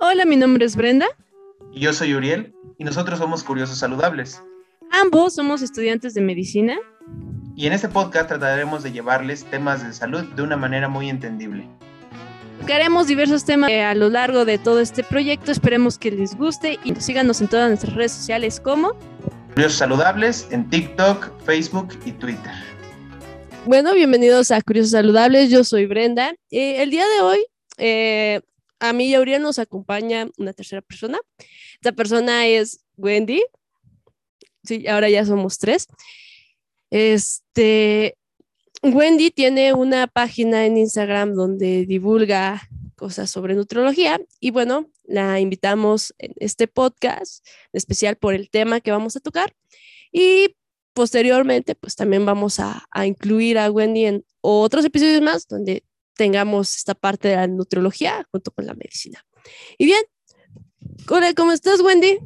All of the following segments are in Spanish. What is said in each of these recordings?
Hola, mi nombre es Brenda. Y yo soy Uriel, y nosotros somos Curiosos Saludables. Ambos somos estudiantes de medicina. Y en este podcast trataremos de llevarles temas de salud de una manera muy entendible. Tocaremos diversos temas a lo largo de todo este proyecto. Esperemos que les guste y síganos en todas nuestras redes sociales como Curiosos Saludables en TikTok, Facebook y Twitter. Bueno, bienvenidos a Curiosos Saludables. Yo soy Brenda. Eh, el día de hoy, eh, a mí y a Uriel nos acompaña una tercera persona. Esta persona es Wendy. Sí, ahora ya somos tres. Este, Wendy tiene una página en Instagram donde divulga cosas sobre nutrología y bueno, la invitamos en este podcast, especial por el tema que vamos a tocar y posteriormente pues también vamos a incluir a Wendy en otros episodios más donde tengamos esta parte de la nutrología junto con la medicina. Y bien, hola, ¿cómo estás Wendy?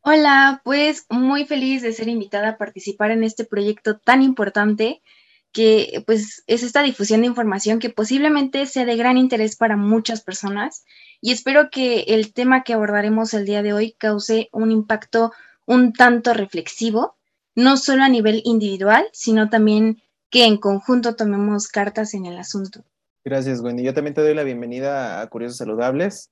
Hola, pues muy feliz de ser invitada a participar en este proyecto tan importante que pues es esta difusión de información que posiblemente sea de gran interés para muchas personas y espero que el tema que abordaremos el día de hoy cause un impacto un tanto reflexivo, no solo a nivel individual, sino también que en conjunto tomemos cartas en el asunto. Gracias, Wendy. Yo también te doy la bienvenida a Curiosos Saludables.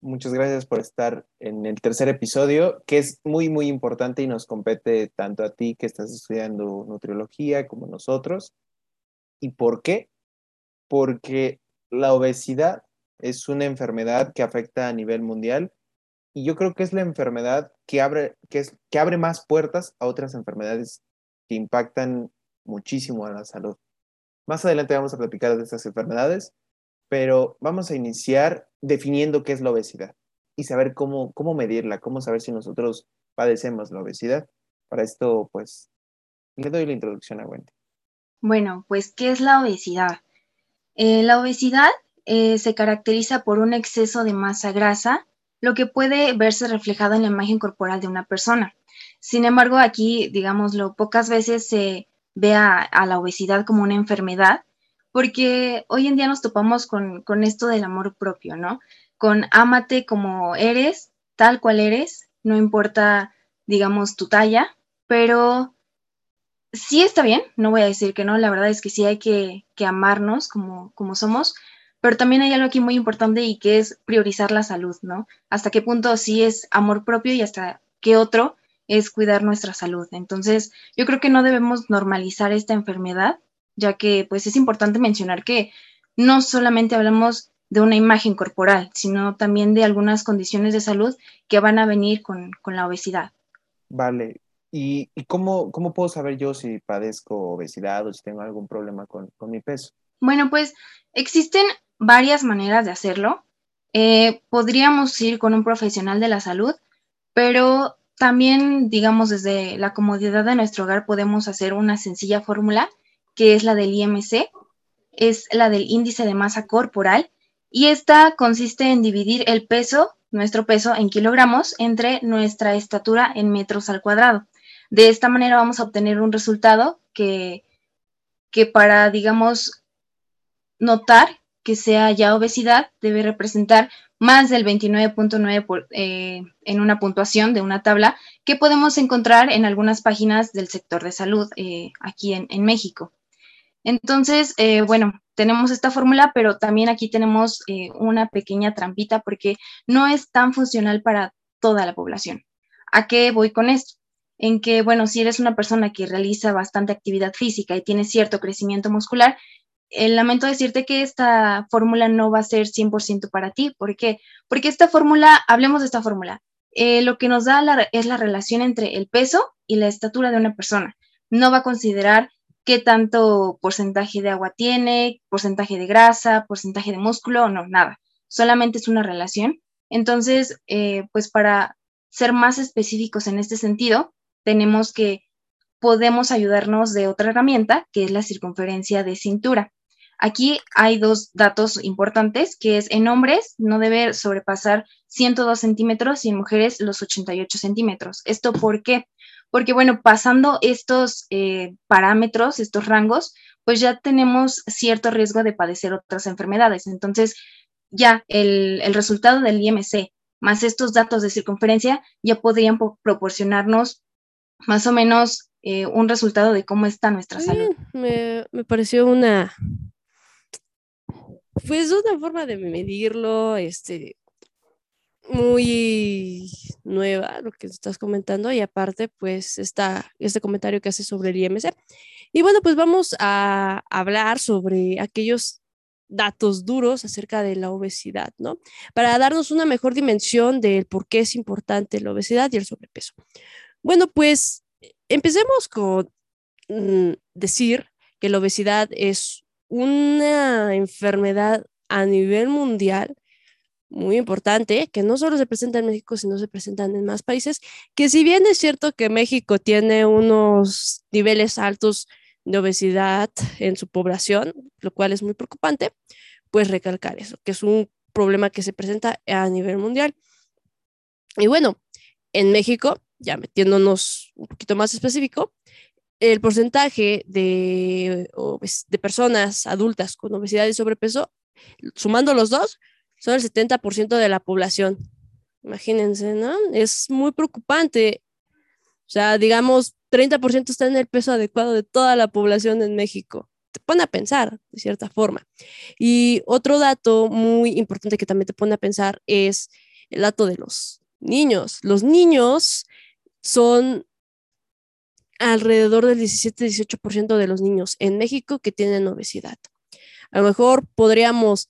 Muchas gracias por estar en el tercer episodio, que es muy, muy importante y nos compete tanto a ti que estás estudiando nutriología como nosotros. ¿Y por qué? Porque la obesidad es una enfermedad que afecta a nivel mundial y yo creo que es la enfermedad que abre, que es, que abre más puertas a otras enfermedades que impactan muchísimo a la salud. Más adelante vamos a platicar de estas enfermedades, pero vamos a iniciar definiendo qué es la obesidad y saber cómo, cómo medirla, cómo saber si nosotros padecemos la obesidad. Para esto, pues, le doy la introducción a Wendy. Bueno, pues, ¿qué es la obesidad? Eh, la obesidad eh, se caracteriza por un exceso de masa grasa, lo que puede verse reflejado en la imagen corporal de una persona. Sin embargo, aquí, digámoslo, pocas veces se ve a, a la obesidad como una enfermedad, porque hoy en día nos topamos con, con, esto del amor propio, ¿no? Con ámate como eres, tal cual eres, no importa, digamos, tu talla, pero sí está bien, no voy a decir que no, la verdad es que sí hay que, que amarnos como, como somos, pero también hay algo aquí muy importante y que es priorizar la salud, ¿no? Hasta qué punto sí es amor propio y hasta qué otro es cuidar nuestra salud. Entonces, yo creo que no debemos normalizar esta enfermedad, ya que pues es importante mencionar que no solamente hablamos de una imagen corporal, sino también de algunas condiciones de salud que van a venir con, con la obesidad. Vale. ¿Y, y cómo, cómo, puedo saber yo si padezco obesidad o si tengo algún problema con, con mi peso? Bueno, pues existen varias maneras de hacerlo. Eh, podríamos ir con un profesional de la salud, pero también, digamos, desde la comodidad de nuestro hogar podemos hacer una sencilla fórmula que es la del IMC, es la del índice de masa corporal, y esta consiste en dividir el peso, nuestro peso en kilogramos, entre nuestra estatura en metros al cuadrado. De esta manera vamos a obtener un resultado que, que para, digamos, notar que sea ya obesidad debe representar más del 29.9 eh, en una puntuación de una tabla que podemos encontrar en algunas páginas del sector de salud eh, aquí en, México. Entonces, eh, bueno, tenemos esta fórmula, pero también aquí tenemos eh, una pequeña trampita porque no es tan funcional para toda la población. ¿A qué voy con esto? En que, bueno, si eres una persona que realiza bastante actividad física y tiene cierto crecimiento muscular, el lamento decirte que esta fórmula no va a ser 100% para ti. ¿Por qué? Porque esta fórmula, hablemos de esta fórmula, eh, lo que nos da la, es la relación entre el peso y la estatura de una persona. No va a considerar qué tanto porcentaje de agua tiene, porcentaje de grasa, porcentaje de músculo, no, nada. Solamente es una relación. Entonces, eh, pues para ser más específicos en este sentido, tenemos que podemos ayudarnos de otra herramienta, que es la circunferencia de cintura. Aquí hay dos datos importantes, que es en hombres no debe sobrepasar 102 centímetros y en mujeres los 88 centímetros. ¿Esto por qué? Porque, bueno, pasando estos eh, parámetros, estos rangos, pues ya tenemos cierto riesgo de padecer otras enfermedades. Entonces, ya el, resultado del IMC más estos datos de circunferencia ya podrían proporcionarnos más o menos eh, un resultado de cómo está nuestra salud. Me, me, pareció una, pues una forma de medirlo, este, muy nueva lo que estás comentando y aparte pues está este comentario que hace sobre el IMC. Y bueno, pues vamos a hablar sobre aquellos datos duros acerca de la obesidad, ¿no? Para darnos una mejor dimensión del por qué es importante la obesidad y el sobrepeso. Bueno, pues empecemos con mm, decir que la obesidad es una enfermedad a nivel mundial muy importante, que no solo se presenta en México, sino se presentan en más países, que si bien es cierto que México tiene unos niveles altos de obesidad en su población, lo cual es muy preocupante, pues recalcar eso, que es un problema que se presenta a nivel mundial. Y bueno, en México, ya metiéndonos un poquito más específico, el porcentaje de, de personas adultas con obesidad y sobrepeso, sumando los dos, son el 70% de la población. Imagínense, ¿no? Es muy preocupante. O sea, digamos, 30% está en el peso adecuado de toda la población en México. Te pone a pensar, de cierta forma. Y otro dato muy importante que también te pone a pensar es el dato de los niños. Los niños son alrededor del 17-18% de los niños en México que tienen obesidad. A lo mejor podríamos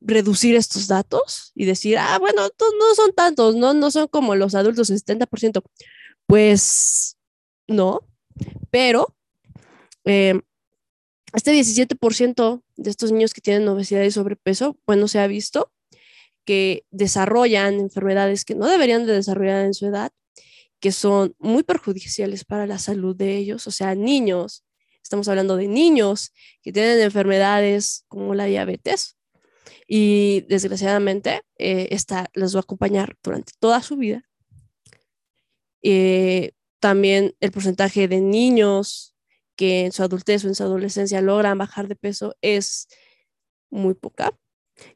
reducir estos datos y decir, ah, bueno, no son tantos, no, no son como los adultos, el 70%. Pues no, pero eh, este 17% de estos niños que tienen obesidad y sobrepeso, bueno, se ha visto que desarrollan enfermedades que no deberían de desarrollar en su edad, que son muy perjudiciales para la salud de ellos, o sea, niños, estamos hablando de niños que tienen enfermedades como la diabetes, y desgraciadamente eh, esta les va a acompañar durante toda su vida. Eh, también el porcentaje de niños que en su adultez o en su adolescencia logran bajar de peso es muy poca.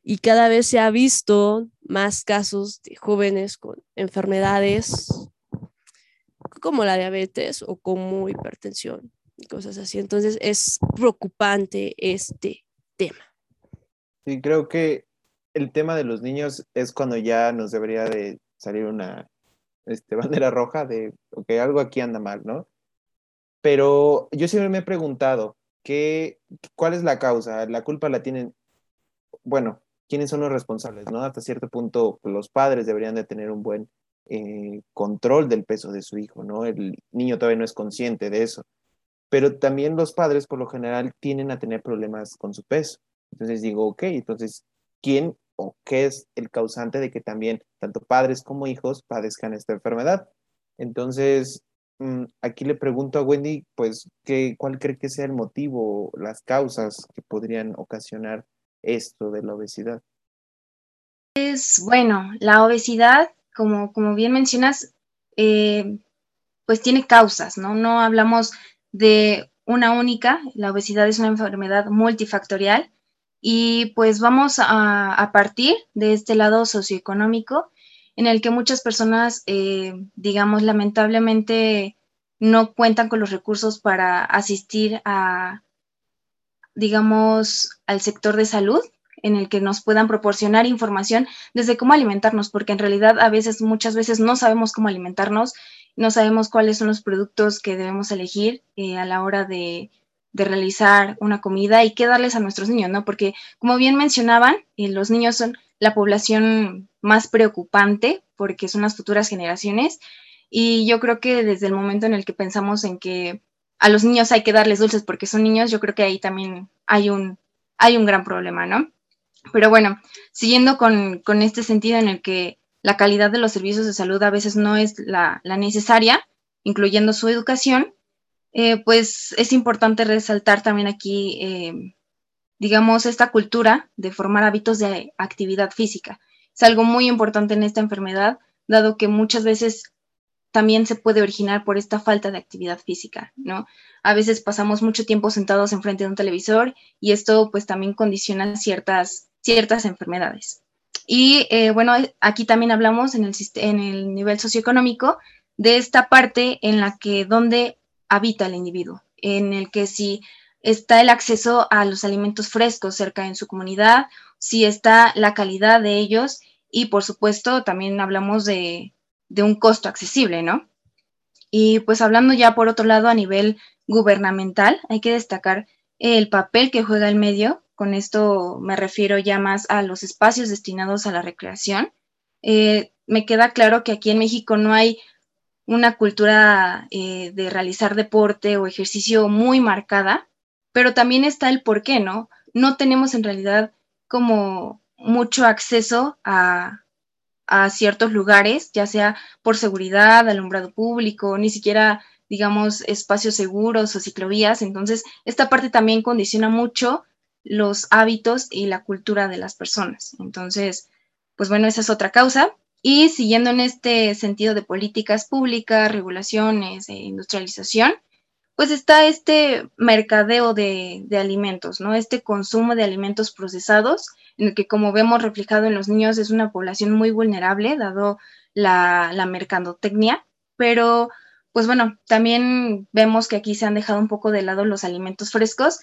Y cada vez se ha visto más casos de jóvenes con enfermedades como la diabetes o como hipertensión y cosas así. Entonces es preocupante este tema. Sí, creo que el tema de los niños es cuando ya nos debería de salir una este, bandera roja de, ok, algo aquí anda mal, ¿no? Pero yo siempre me he preguntado, ¿qué, ¿cuál es la causa? ¿La culpa la tienen, bueno, quiénes son los responsables, ¿no? Hasta cierto punto, los padres deberían de tener un buen eh, control del peso de su hijo, ¿no? El niño todavía no es consciente de eso. Pero también los padres, por lo general, tienen a tener problemas con su peso. Entonces digo, ok, entonces, ¿quién o qué es el causante de que también tanto padres como hijos padezcan esta enfermedad? Entonces, mm, aquí le pregunto a Wendy, pues, ¿qué, ¿cuál cree que sea el motivo, las causas que podrían ocasionar esto de la obesidad? Es bueno, la obesidad, como, como bien mencionas, eh, pues tiene causas, ¿no? No hablamos de una única, la obesidad es una enfermedad multifactorial y pues vamos a, partir de este lado socioeconómico en el que muchas personas, eh, digamos, lamentablemente no cuentan con los recursos para asistir a, digamos, al sector de salud en el que nos puedan proporcionar información desde cómo alimentarnos, porque en realidad a veces, muchas veces no sabemos cómo alimentarnos, no sabemos cuáles son los productos que debemos elegir eh, a la hora de, de realizar una comida y qué darles a nuestros niños, ¿no? Porque como bien mencionaban, eh, los niños son la población más preocupante porque son las futuras generaciones y yo creo que desde el momento en el que pensamos en que a los niños hay que darles dulces porque son niños, yo creo que ahí también hay un, hay un gran problema, ¿no? Pero bueno, siguiendo con, este sentido en el que la calidad de los servicios de salud a veces no es la, la necesaria, incluyendo su educación, eh, pues es importante resaltar también aquí, eh, digamos, esta cultura de formar hábitos de actividad física. Es algo muy importante en esta enfermedad, dado que muchas veces también se puede originar por esta falta de actividad física, ¿no? A veces pasamos mucho tiempo sentados enfrente de un televisor y esto pues también condiciona ciertas, ciertas enfermedades. Y eh, bueno, aquí también hablamos en el, nivel socioeconómico de esta parte en la que donde habita el individuo, en el que si está el acceso a los alimentos frescos cerca en su comunidad, si está la calidad de ellos y por supuesto también hablamos de, de un costo accesible, ¿no? Y pues hablando ya por otro lado a nivel gubernamental, hay que destacar el papel que juega el medio. Con esto me refiero ya más a los espacios destinados a la recreación. Eh, me queda claro que aquí en México no hay una cultura eh, de realizar deporte o ejercicio muy marcada, pero también está el por qué, ¿no? No tenemos en realidad como mucho acceso a, a ciertos lugares, ya sea por seguridad, alumbrado público, ni siquiera, digamos, espacios seguros o ciclovías. Entonces, esta parte también condiciona mucho los hábitos y la cultura de las personas. Entonces, pues bueno, esa es otra causa. Y siguiendo en este sentido de políticas públicas, regulaciones e industrialización, pues está este mercadeo de, alimentos, ¿no? Este consumo de alimentos procesados, en el que como vemos reflejado en los niños es una población muy vulnerable, dado la, la mercadotecnia, pero pues bueno, también vemos que aquí se han dejado un poco de lado los alimentos frescos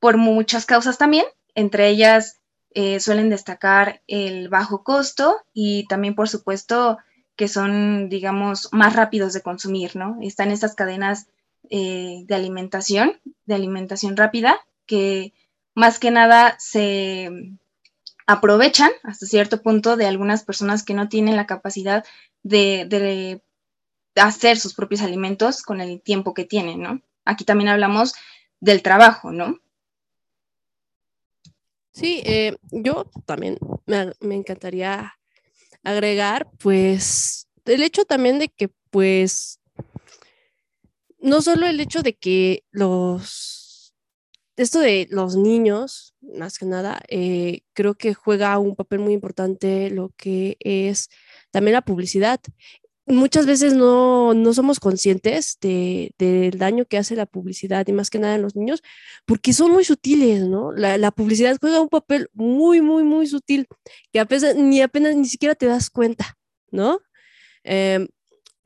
por muchas causas también, entre ellas eh, suelen destacar el bajo costo y también, por supuesto, que son, digamos, más rápidos de consumir, ¿no? Están estas cadenas eh, de alimentación, de alimentación rápida, que más que nada se aprovechan hasta cierto punto de algunas personas que no tienen la capacidad de, hacer sus propios alimentos con el tiempo que tienen, ¿no? Aquí también hablamos del trabajo, ¿no? Sí, eh, yo también me, encantaría agregar, pues, el hecho también de que, pues, no solo el hecho de que los, esto de los niños, más que nada, eh, creo que juega un papel muy importante lo que es también la publicidad. Muchas veces no, somos conscientes de, del daño que hace la publicidad y más que nada en los niños, porque son muy sutiles, ¿no? La, publicidad juega un papel muy, muy, muy sutil, que apenas, ni apenas ni siquiera te das cuenta, ¿no? Em,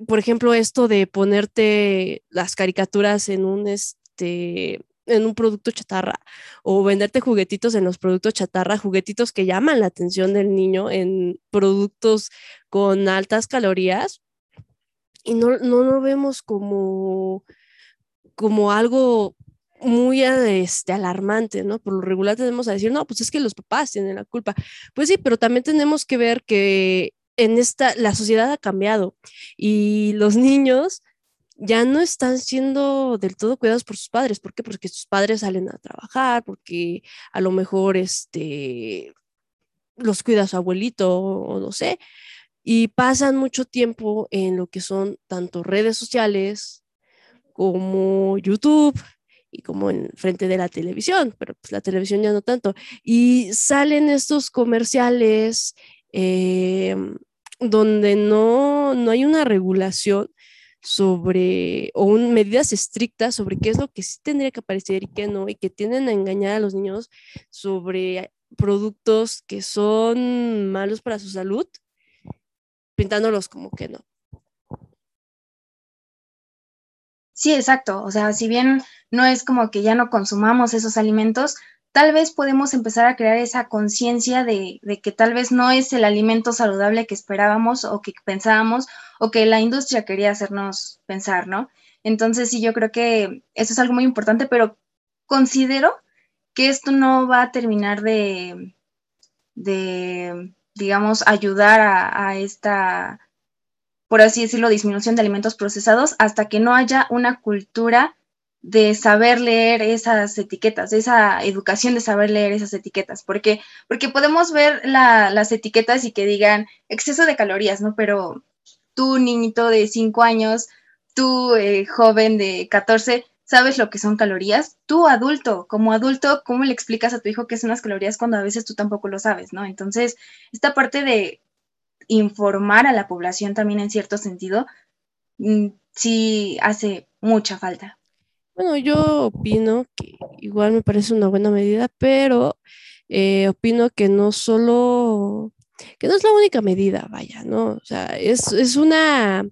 por ejemplo, esto de ponerte las caricaturas en un, este, en un producto chatarra o venderte juguetitos en los productos chatarra, juguetitos que llaman la atención del niño en productos con altas calorías y no, no lo vemos como, como algo muy este, alarmante, ¿no? Por lo regular tenemos a decir, no, pues es que los papás tienen la culpa. Pues sí, pero también tenemos que ver que en esta, la sociedad ha cambiado y los niños ya no están siendo del todo cuidados por sus padres. ¿Por qué? Porque sus padres salen a trabajar, porque a lo mejor este, los cuida su abuelito o no sé, y pasan mucho tiempo en lo que son tanto redes sociales como YouTube y como en frente de la televisión, pero pues la televisión ya no tanto. Y salen estos comerciales eh, donde no, no hay una regulación sobre, o medidas estrictas sobre qué es lo que sí tendría que aparecer y qué no, y que tienden a engañar a los niños sobre productos que son malos para su salud, pintándolos como que no. Sí, exacto. O sea, si bien no es como que ya no consumamos esos alimentos, tal vez podemos empezar a crear esa conciencia de, que tal vez no es el alimento saludable que esperábamos o que pensábamos o que la industria quería hacernos pensar, ¿no? Entonces sí, yo creo que eso es algo muy importante, pero considero que esto no va a terminar de, de digamos, ayudar a, esta, por así decirlo, disminución de alimentos procesados hasta que no haya una cultura de saber leer esas etiquetas, esa educación de saber leer esas etiquetas, porque, porque podemos ver las etiquetas y que digan exceso de calorías, ¿no? Pero tú, niñito de 5 años, tú, eh, joven de 14, ¿sabes lo que son calorías? Tú, adulto, como adulto, ¿cómo le explicas a tu hijo qué son las calorías cuando a veces tú tampoco lo sabes, ¿no? Entonces, esta parte de informar a la población también en cierto sentido, mm, sí hace mucha falta. Bueno, yo opino que igual me parece una buena medida, pero eh, opino que no solo, que no es la única medida, vaya, ¿no? O sea, es, es una,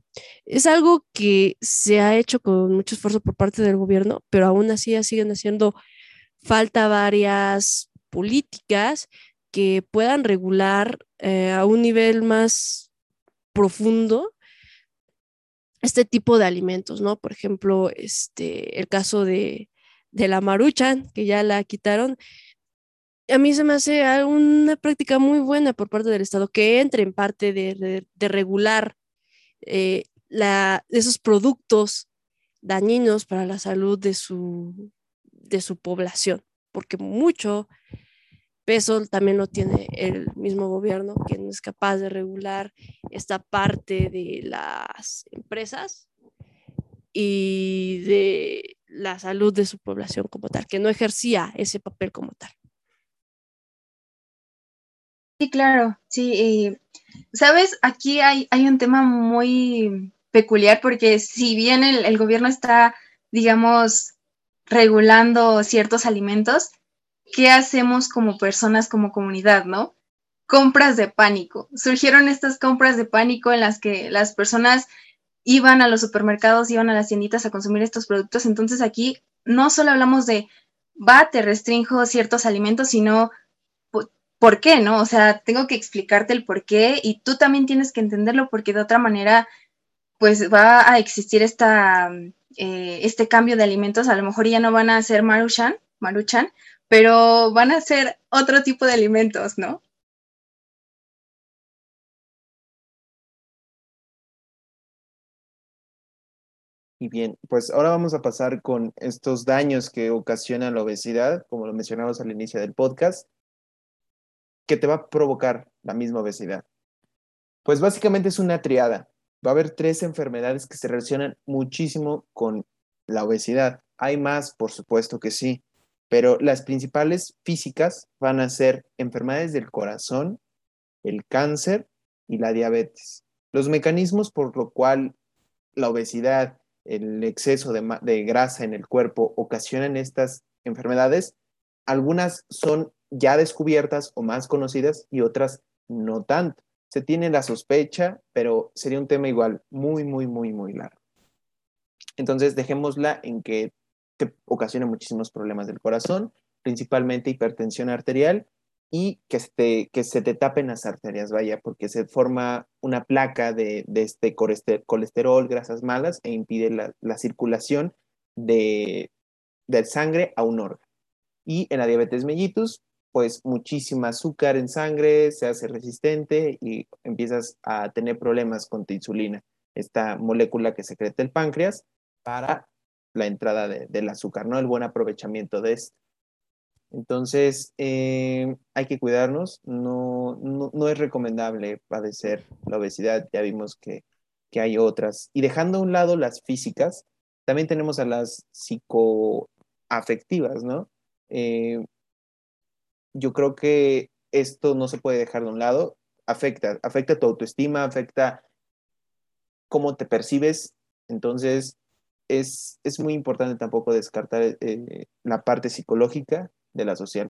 es algo que se ha hecho con mucho esfuerzo por parte del gobierno, pero aún así siguen haciendo falta varias políticas que puedan regular eh, a un nivel más profundo este tipo de alimentos, ¿no? Por ejemplo, este, el caso de, de la maruchan, que ya la quitaron, a mí se me hace una práctica muy buena por parte del Estado que entre en parte de, regular eh, esos productos dañinos para la salud de su, de su población, porque mucho peso también lo tiene el mismo gobierno, que no es capaz de regular esta parte de las empresas y de la salud de su población como tal, que no ejercía ese papel como tal. Sí, claro, sí. Sabes, aquí hay, hay, un tema muy peculiar porque si bien el, el gobierno está, digamos, regulando ciertos alimentos, ¿qué hacemos como personas, como comunidad, no? Compras de pánico. Surgieron estas compras de pánico en las que las personas iban a los supermercados, iban a las tienditas a consumir estos productos. Entonces aquí no solo hablamos de, va, te restringo ciertos alimentos, sino por qué, ¿no? O sea, tengo que explicarte el por qué y tú también tienes que entenderlo porque de otra manera, pues va a existir esta, eh, este cambio de alimentos. A lo mejor ya no van a ser maruchan, maruchan, pero van a ser otro tipo de alimentos, ¿no? Y bien, pues ahora vamos a pasar con estos daños que ocasiona la obesidad, como lo mencionamos al inicio del podcast, que te va a provocar la misma obesidad. Pues básicamente es una triada. Va a haber tres enfermedades que se relacionan muchísimo con la obesidad. Hay más, por supuesto que sí, pero las principales físicas van a ser enfermedades del corazón, el cáncer y la diabetes. Los mecanismos por lo cual la obesidad el exceso de, grasa en el cuerpo ocasionan estas enfermedades, algunas son ya descubiertas o más conocidas y otras no tanto. Se tiene la sospecha, pero sería un tema igual muy, muy, muy, muy largo. Entonces, dejémosla en que te ocasiona muchísimos problemas del corazón, principalmente hipertensión arterial y que, este, que se te tapen las arterias, vaya, porque se forma una placa de, este colesterol, grasas malas e impide la, circulación de, del sangre a un órgano. Y en la diabetes mellitus, pues muchísima azúcar en sangre, se hace resistente y empiezas a tener problemas con tu insulina, esta molécula que secreta el páncreas para la entrada del azúcar, ¿no? El buen aprovechamiento de esto. Entonces, eh, hay que cuidarnos, no, no, es recomendable padecer la obesidad, ya vimos que, hay otras. Y dejando a un lado las físicas, también tenemos a las psicoafectivas, ¿no? Eh, yo creo que esto no se puede dejar de un lado, afecta, afecta tu autoestima, afecta cómo te percibes, entonces es, muy importante tampoco descartar eh, la parte psicológica de la social.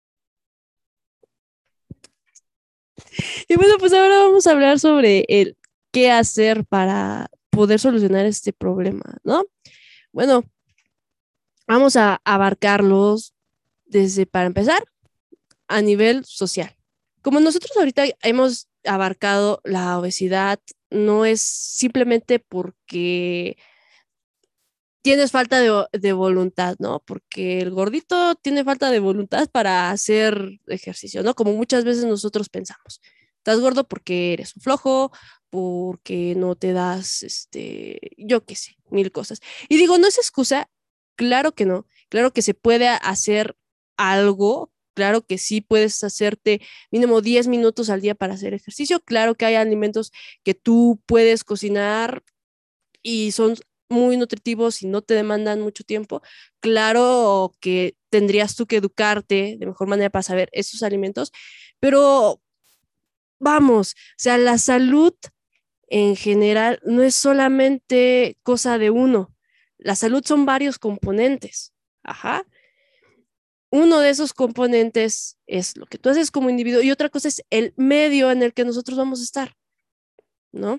Y bueno, pues ahora vamos a hablar sobre el qué hacer para poder solucionar este problema, ¿no? Bueno, vamos a abarcarlos desde, para empezar, a nivel social. Como nosotros ahorita hemos abarcado la obesidad, no es simplemente porque tienes falta de, voluntad, ¿no? Porque el gordito tiene falta de voluntad para hacer ejercicio, ¿no? Como muchas veces nosotros pensamos. Estás gordo porque eres un flojo, porque no te das, este, yo qué sé, mil cosas. Y digo, no es excusa, claro que no, claro que se puede hacer algo, claro que sí puedes hacerte mínimo 10 minutos al día para hacer ejercicio, claro que hay alimentos que tú puedes cocinar y son muy nutritivos y no te demandan mucho tiempo, claro que tendrías tú que educarte de mejor manera para saber esos alimentos, pero vamos, o sea, la salud en general no es solamente cosa de uno, la salud son varios componentes, ajá. Uno de esos componentes es lo que tú haces como individuo y otra cosa es el medio en el que nosotros vamos a estar, ¿no?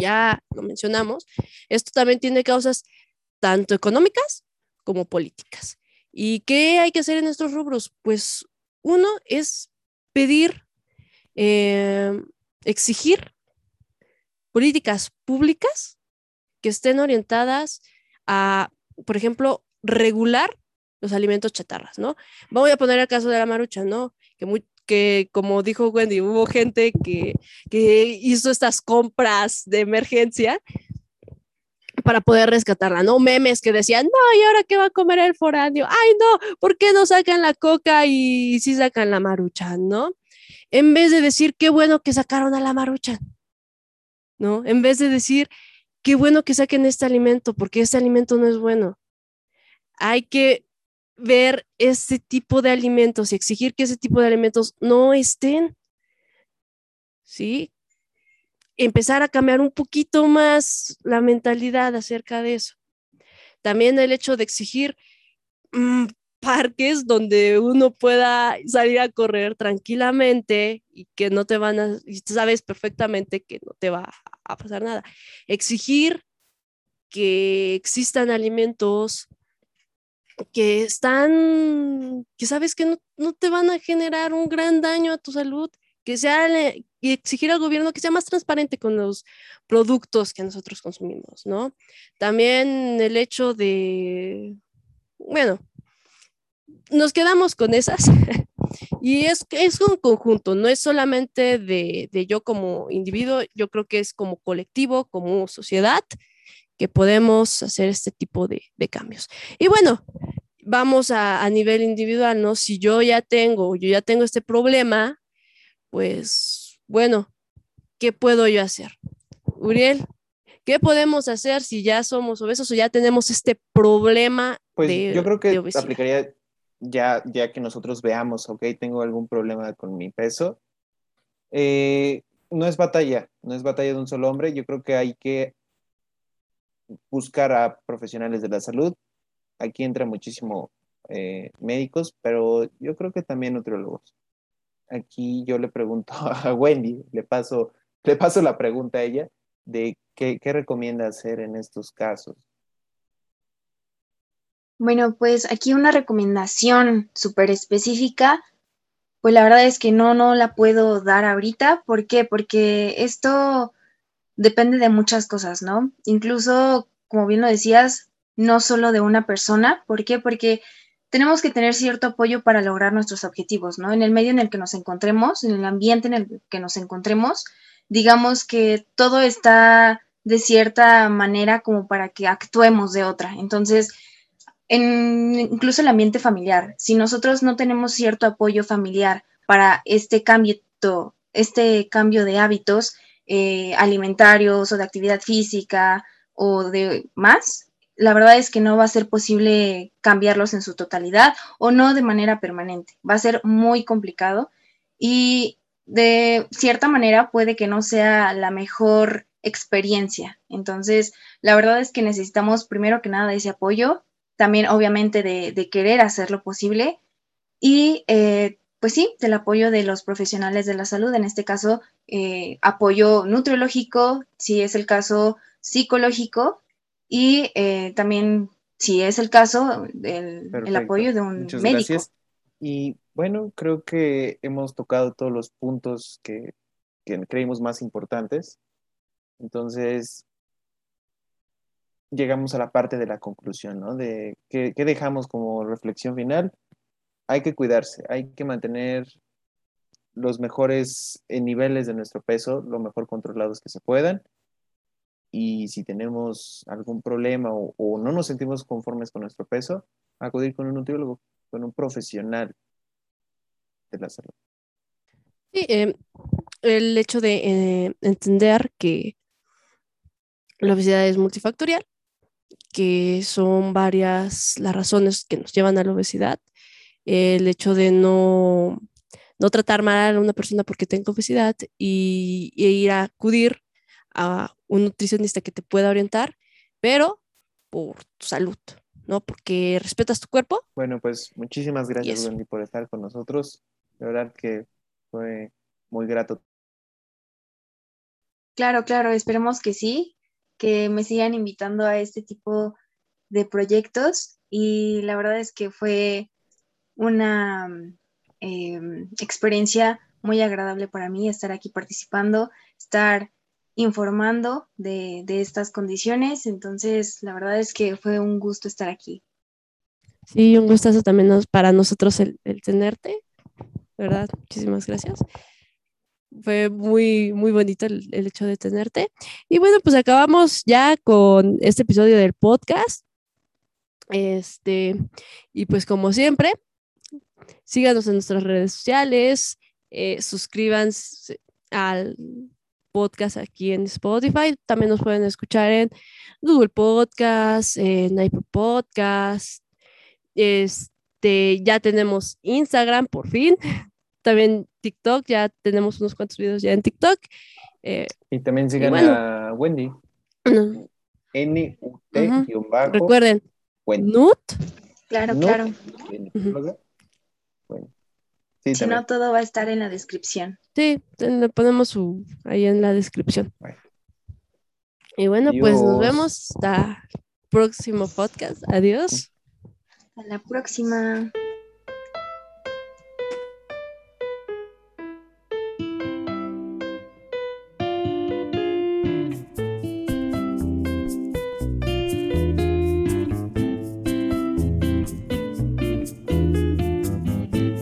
Ya lo mencionamos, esto también tiene causas tanto económicas como políticas. ¿Y qué hay que hacer en estos rubros? Pues uno es pedir, eh, exigir políticas públicas que estén orientadas a, por ejemplo, regular los alimentos chatarras, ¿no? Voy a poner el caso de la marucha, ¿no? Que, muy, que como dijo Wendy, hubo gente que, que hizo estas compras de emergencia para poder rescatarla, ¿no? Memes que decían, no, ¿y ahora qué va a comer el foráneo? Ay, no, ¿por qué no sacan la coca y sí sacan la marucha, ¿no? En vez de decir, qué bueno que sacaron a la marucha, ¿no? En vez de decir, qué bueno que saquen este alimento, porque este alimento no es bueno. Hay que ver ese tipo de alimentos y exigir que ese tipo de alimentos no estén. ¿Sí? Empezar a cambiar un poquito más la mentalidad acerca de eso. También el hecho de exigir mm, parques donde uno pueda salir a correr tranquilamente y que no te van a, y sabes perfectamente que no te va a pasar nada. Exigir que existan alimentos que están, que sabes que no, te van a generar un gran daño a tu salud, que sea, y exigir al gobierno que sea más transparente con los productos que nosotros consumimos, ¿no? También el hecho de, bueno, nos quedamos con esas. y es, es un conjunto, no es solamente de, de, yo como individuo, yo creo que es como colectivo, como sociedad, que podemos hacer este tipo de, de cambios. Y bueno, vamos a, a, nivel individual, ¿no? Si yo ya tengo, yo ya tengo este problema, pues bueno, ¿qué puedo yo hacer? Uriel, ¿qué podemos hacer si ya somos obesos o ya tenemos este problema? Pues yo creo que aplicaría ya, ya que nosotros veamos, ok, tengo algún problema con mi peso. Eh, no es batalla, no es batalla de un solo hombre. Yo creo que hay que buscar a profesionales de la salud. Aquí entra muchísimo eh, médicos, pero yo creo que también nutriólogos. Aquí yo le pregunto a Wendy, le paso, le paso la pregunta a ella de qué, recomienda hacer en estos casos. Bueno, pues aquí una recomendación súper específica, pues la verdad es que no, no la puedo dar ahorita. ¿Por qué? Porque esto depende de muchas cosas, ¿no? Incluso, como bien lo decías, no solo de una persona. ¿Por qué? Porque tenemos que tener cierto apoyo para lograr nuestros objetivos, ¿no? En el medio en el que nos encontremos, en el ambiente en el que nos encontremos, digamos que todo está de cierta manera como para que actuemos de otra. Entonces, en incluso el ambiente familiar, si nosotros no tenemos cierto apoyo familiar para este cambio, este cambio de hábitos, eh, alimentarios o de actividad física o de más, la verdad es que no va a ser posible cambiarlos en su totalidad o no de manera permanente. Va a ser muy complicado y de cierta manera puede que no sea la mejor experiencia. Entonces, la verdad es que necesitamos primero que nada ese apoyo, también obviamente de, querer hacer lo posible y eh, pues sí, del apoyo de los profesionales de la salud, en este caso eh, apoyo nutriológico, si es el caso psicológico y eh, también, si es el caso, el, apoyo de un Muchas médico. Gracias. Y bueno, creo que hemos tocado todos los puntos que, que creímos más importantes. Entonces, llegamos a la parte de la conclusión, ¿no? De qué, qué dejamos como reflexión final hay que cuidarse, hay que mantener los mejores eh, niveles de nuestro peso, lo mejor controlados que se puedan. Y si tenemos algún problema o, no nos sentimos conformes con nuestro peso, acudir con un nutriólogo, con un profesional de la salud. Sí, em, el hecho de eh, entender que la obesidad es multifactorial, que son varias las razones que nos llevan a la obesidad el hecho de no, no tratar mal a una persona porque tenga obesidad y, ir a acudir a un nutricionista que te pueda orientar, pero por tu salud, ¿no? Porque respetas tu cuerpo. Bueno, pues muchísimas gracias. Wendy, por estar con nosotros. De verdad que fue muy grato. Claro, claro, esperemos que sí, que me sigan invitando a este tipo de proyectos y la verdad es que fue una eh, experiencia muy agradable para mí estar aquí participando, estar informando de, de estas condiciones, entonces la verdad es que fue un gusto estar aquí. Sí, un gustazo también para nosotros el, tenerte, ¿verdad? Muchísimas gracias. Fue muy, muy bonito el, el hecho de tenerte. Y bueno, pues acabamos ya con este episodio del podcast. Este, y pues como siempre, síganos en nuestras redes sociales, eh, suscríbanse al podcast aquí en Spotify. También nos pueden escuchar en Google Podcast, en Apple Podcast. Este, ya tenemos Instagram por fin. También TikTok, ya tenemos unos cuantos videos ya en TikTok. Eh, Y también sigan bueno. a Wendy, no, N-U-T-Bajo. recuerden, Wendy. Nut, Claro, No. claro. Bueno. Sí, Si también. no, todo va a estar en la descripción. sí, le ponemos su ahí en la descripción. Bueno. Y bueno, pues nos vemos hasta el próximo podcast. Adiós. Hasta la próxima.